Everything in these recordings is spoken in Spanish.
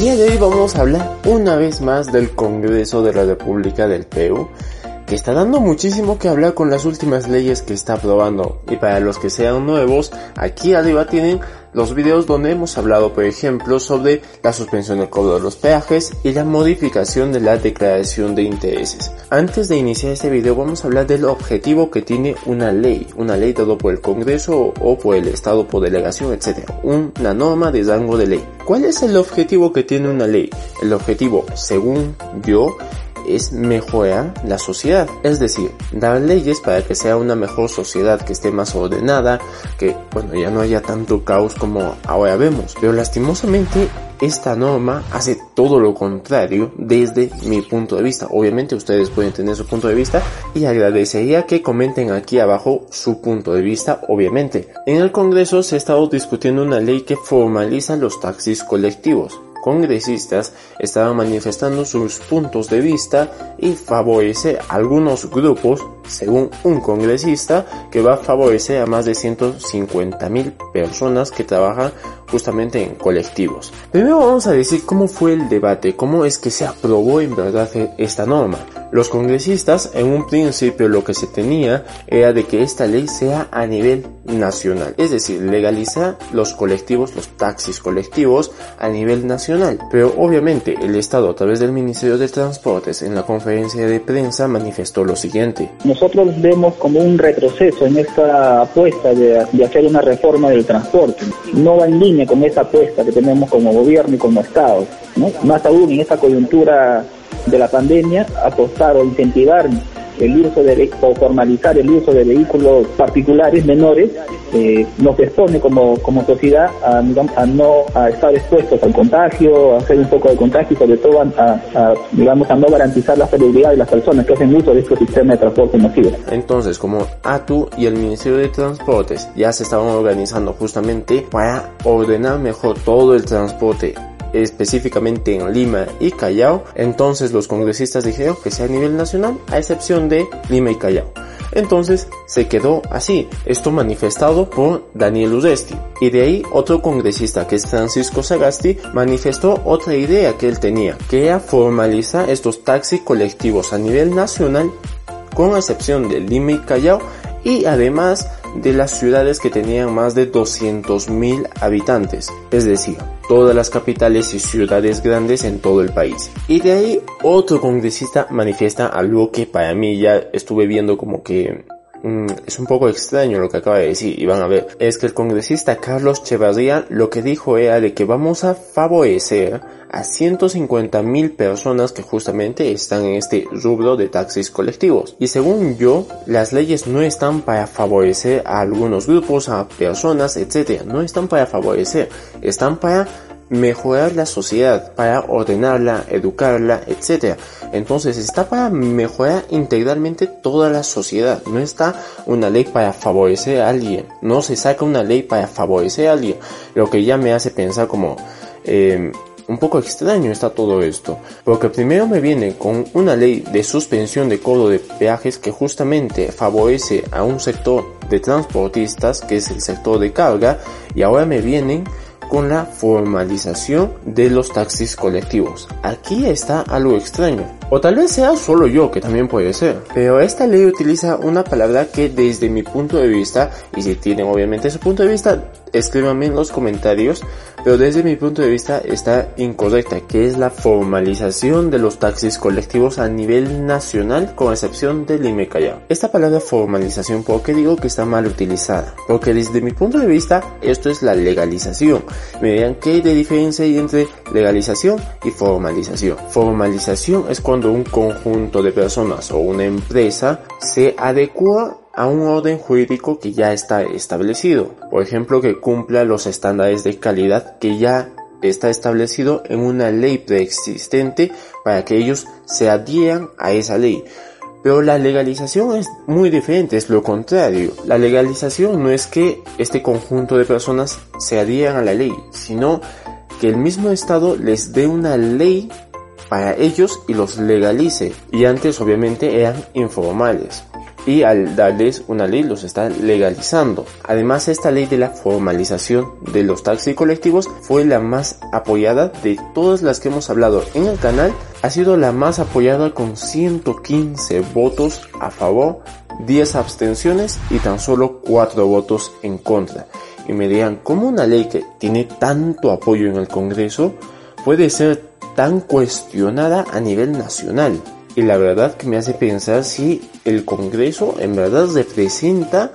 Día de hoy vamos a hablar una vez más del Congreso de la República del Perú, que está dando muchísimo que hablar con las últimas leyes que está aprobando. Y para los que sean nuevos, aquí arriba tienen los videos donde hemos hablado, por ejemplo, sobre la suspensión del cobro de los peajes y la modificación de la declaración de intereses. Antes de iniciar este video vamos a hablar del objetivo que tiene una ley, una ley dado por el Congreso o por el Estado por delegación, etc. Una norma de rango de ley. ¿Cuál es el objetivo que tiene una ley? El objetivo, según yo, es mejorar la sociedad, es decir, dar leyes para que sea una mejor sociedad, que esté más ordenada, que bueno, ya no haya tanto caos como ahora vemos. Pero lastimosamente esta norma hace todo lo contrario desde mi punto de vista. Obviamente ustedes pueden tener su punto de vista y agradecería que comenten aquí abajo su punto de vista, obviamente. En el Congreso se ha estado discutiendo una ley que formaliza los taxis colectivos congresistas estaban manifestando sus puntos de vista y favorece a algunos grupos, según un congresista, que va a favorecer a más de 150 mil personas que trabajan justamente en colectivos. Primero vamos a decir cómo fue el debate, cómo es que se aprobó en verdad esta norma. Los congresistas en un principio lo que se tenía era de que esta ley sea a nivel nacional, es decir, legalizar los colectivos, los taxis colectivos a nivel nacional. Pero obviamente el Estado a través del Ministerio de Transportes en la conferencia de prensa manifestó lo siguiente. Nosotros vemos como un retroceso en esta apuesta de, hacer una reforma del transporte. No va en línea con esa apuesta que tenemos como gobierno y como Estado. ¿no? Más aún en esta coyuntura de la pandemia, apostar o incentivar el uso de o formalizar el uso de vehículos particulares menores eh, nos expone como, como sociedad a, no a estar expuestos al contagio, a hacer un poco de contagio y sobre todo a, a no garantizar la seguridad de las personas que hacen uso de este sistema de transporte masivo. Entonces, como ATU y el Ministerio de Transportes ya se estaban organizando justamente para ordenar mejor todo el transporte específicamente en Lima y Callao, entonces los congresistas dijeron que sea a nivel nacional, a excepción de Lima y Callao. Entonces se quedó así, esto manifestado por Daniel Udesti. Y de ahí otro congresista que es Francisco Sagasti manifestó otra idea que él tenía, que era formalizar estos taxis colectivos a nivel nacional con excepción de Lima y Callao y además de las ciudades que tenían más de 200.000 habitantes, es decir, todas las capitales y ciudades grandes en todo el país. Y de ahí otro congresista manifiesta algo que para mí ya estuve viendo como que mm, es un poco extraño lo que acaba de decir y van a ver. Es que el congresista Carlos Chevarría lo que dijo era de que vamos a favorecer a 150 mil personas que justamente están en este rubro de taxis colectivos. Y según yo, las leyes no están para favorecer a algunos grupos, a personas, etc. No están para favorecer, están para mejorar la sociedad, para ordenarla, educarla, etc. Entonces está para mejorar integralmente toda la sociedad. No está una ley para favorecer a alguien. No se saca una ley para favorecer a alguien. Lo que ya me hace pensar como eh, un poco extraño está todo esto, porque primero me viene con una ley de suspensión de cobro de peajes que justamente favorece a un sector de transportistas, que es el sector de carga, y ahora me vienen con la formalización de los taxis colectivos. Aquí está algo extraño. O tal vez sea solo yo, que también puede ser. Pero esta ley utiliza una palabra que desde mi punto de vista, y si tienen obviamente su punto de vista, escríbanme en los comentarios, pero desde mi punto de vista está incorrecta, que es la formalización de los taxis colectivos a nivel nacional, con excepción de Lima Callao. Esta palabra formalización, ¿por qué digo que está mal utilizada? Porque desde mi punto de vista, esto es la legalización. Me dirán, ¿qué hay de diferencia entre legalización y formalización? Formalización es cuando un conjunto de personas o una empresa se adecua a un orden jurídico que ya está establecido. Por ejemplo, que cumpla los estándares de calidad que ya está establecido en una ley preexistente para que ellos se adhieran a esa ley. Pero la legalización es muy diferente, es lo contrario. La legalización no es que este conjunto de personas se adhieran a la ley, sino que el mismo Estado les dé una ley para ellos y los legalice. Y antes obviamente eran informales y al darles una ley los está legalizando. Además, esta ley de la formalización de los taxis colectivos fue la más apoyada de todas las que hemos hablado en el canal. Ha sido la más apoyada con 115 votos a favor, 10 abstenciones y tan solo 4 votos en contra. Y me digan, ¿cómo una ley que tiene tanto apoyo en el Congreso puede ser tan cuestionada a nivel nacional? Y la verdad que me hace pensar si el Congreso en verdad representa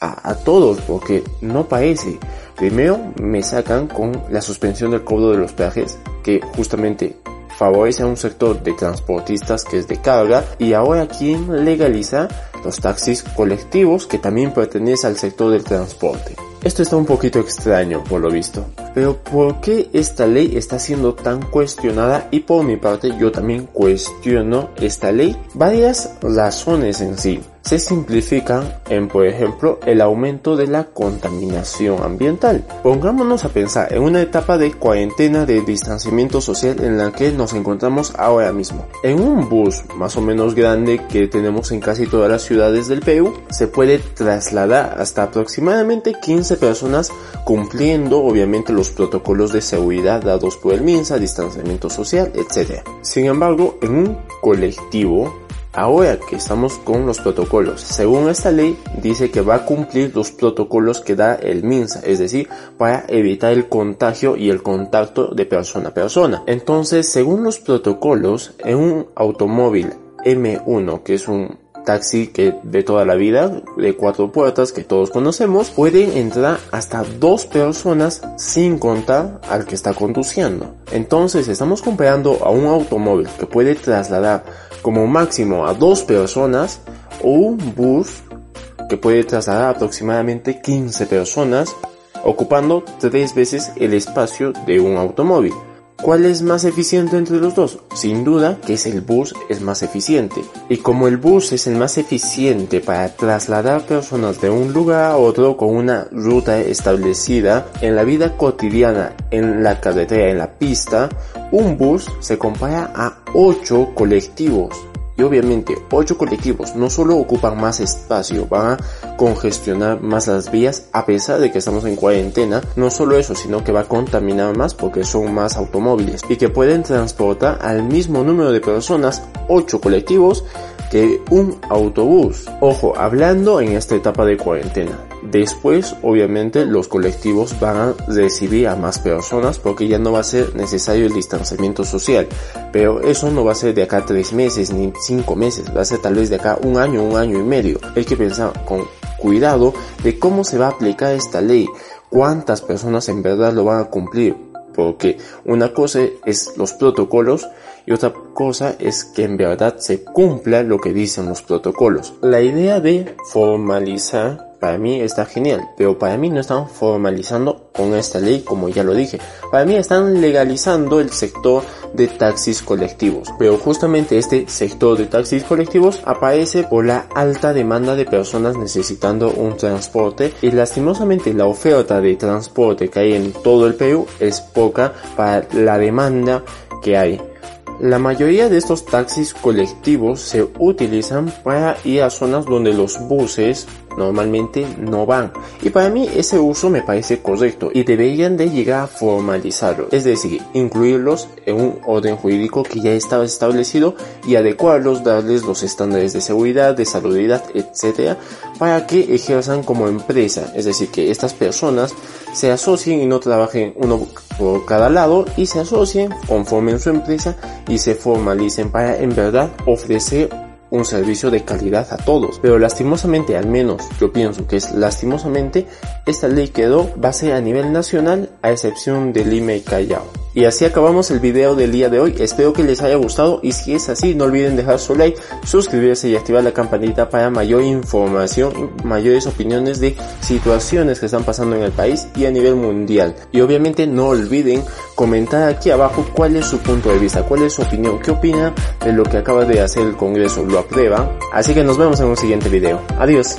a, todos, porque no parece. Primero me sacan con la suspensión del cobro de los peajes, que justamente favorece a un sector de transportistas que es de carga, y ahora quién legaliza los taxis colectivos que también pertenece al sector del transporte. Esto está un poquito extraño por lo visto. Pero ¿por qué esta ley está siendo tan cuestionada? Y por mi parte yo también cuestiono esta ley. Varias razones en sí se simplifican en, por ejemplo, el aumento de la contaminación ambiental. Pongámonos a pensar en una etapa de cuarentena de distanciamiento social en la que nos encontramos ahora mismo. En un bus más o menos grande que tenemos en casi todas las ciudades del Perú, se puede trasladar hasta aproximadamente 15 personas cumpliendo obviamente los protocolos de seguridad dados por el MINSA, distanciamiento social, etc. Sin embargo, en un colectivo Ahora que estamos con los protocolos, según esta ley dice que va a cumplir los protocolos que da el MINSA, es decir, para evitar el contagio y el contacto de persona a persona. Entonces, según los protocolos, en un automóvil M1, que es un taxi que de toda la vida, de cuatro puertas que todos conocemos, pueden entrar hasta dos personas sin contar al que está conduciendo. Entonces estamos comparando a un automóvil que puede trasladar como máximo a dos personas o un bus que puede trasladar aproximadamente 15 personas ocupando tres veces el espacio de un automóvil. ¿Cuál es más eficiente entre los dos? Sin duda que es el bus es más eficiente. Y como el bus es el más eficiente para trasladar personas de un lugar a otro con una ruta establecida en la vida cotidiana, en la carretera, en la pista, un bus se compara a 8 colectivos. Y obviamente 8 colectivos no solo ocupan más espacio, van a congestionar más las vías a pesar de que estamos en cuarentena. No solo eso, sino que va a contaminar más porque son más automóviles y que pueden transportar al mismo número de personas 8 colectivos que un autobús. Ojo, hablando en esta etapa de cuarentena. Después, obviamente, los colectivos van a recibir a más personas porque ya no va a ser necesario el distanciamiento social. Pero eso no va a ser de acá tres meses ni cinco meses, va a ser tal vez de acá un año, un año y medio. Hay que pensar con cuidado de cómo se va a aplicar esta ley, cuántas personas en verdad lo van a cumplir. Porque una cosa es los protocolos y otra cosa es que en verdad se cumpla lo que dicen los protocolos. La idea de formalizar para mí está genial, pero para mí no están formalizando con esta ley como ya lo dije. Para mí están legalizando el sector de taxis colectivos, pero justamente este sector de taxis colectivos aparece por la alta demanda de personas necesitando un transporte y lastimosamente la oferta de transporte que hay en todo el Perú es poca para la demanda que hay. La mayoría de estos taxis colectivos se utilizan para ir a zonas donde los buses normalmente no van. Y para mí ese uso me parece correcto y deberían de llegar a formalizarlo. Es decir, incluirlos en un orden jurídico que ya estaba establecido y adecuarlos, darles los estándares de seguridad, de salubridad, etcétera, para que ejerzan como empresa. Es decir, que estas personas se asocien y no trabajen uno por cada lado y se asocien, conformen su empresa y se formalicen para en verdad ofrecer un servicio de calidad a todos. Pero lastimosamente, al menos yo pienso que es lastimosamente, esta ley quedó base a nivel nacional a excepción de Lima y Callao. Y así acabamos el video del día de hoy. Espero que les haya gustado y si es así no olviden dejar su like, suscribirse y activar la campanita para mayor información, mayores opiniones de situaciones que están pasando en el país y a nivel mundial. Y obviamente no olviden comentar aquí abajo cuál es su punto de vista, cuál es su opinión, qué opina de lo que acaba de hacer el Congreso, lo aprueba. Así que nos vemos en un siguiente video. Adiós.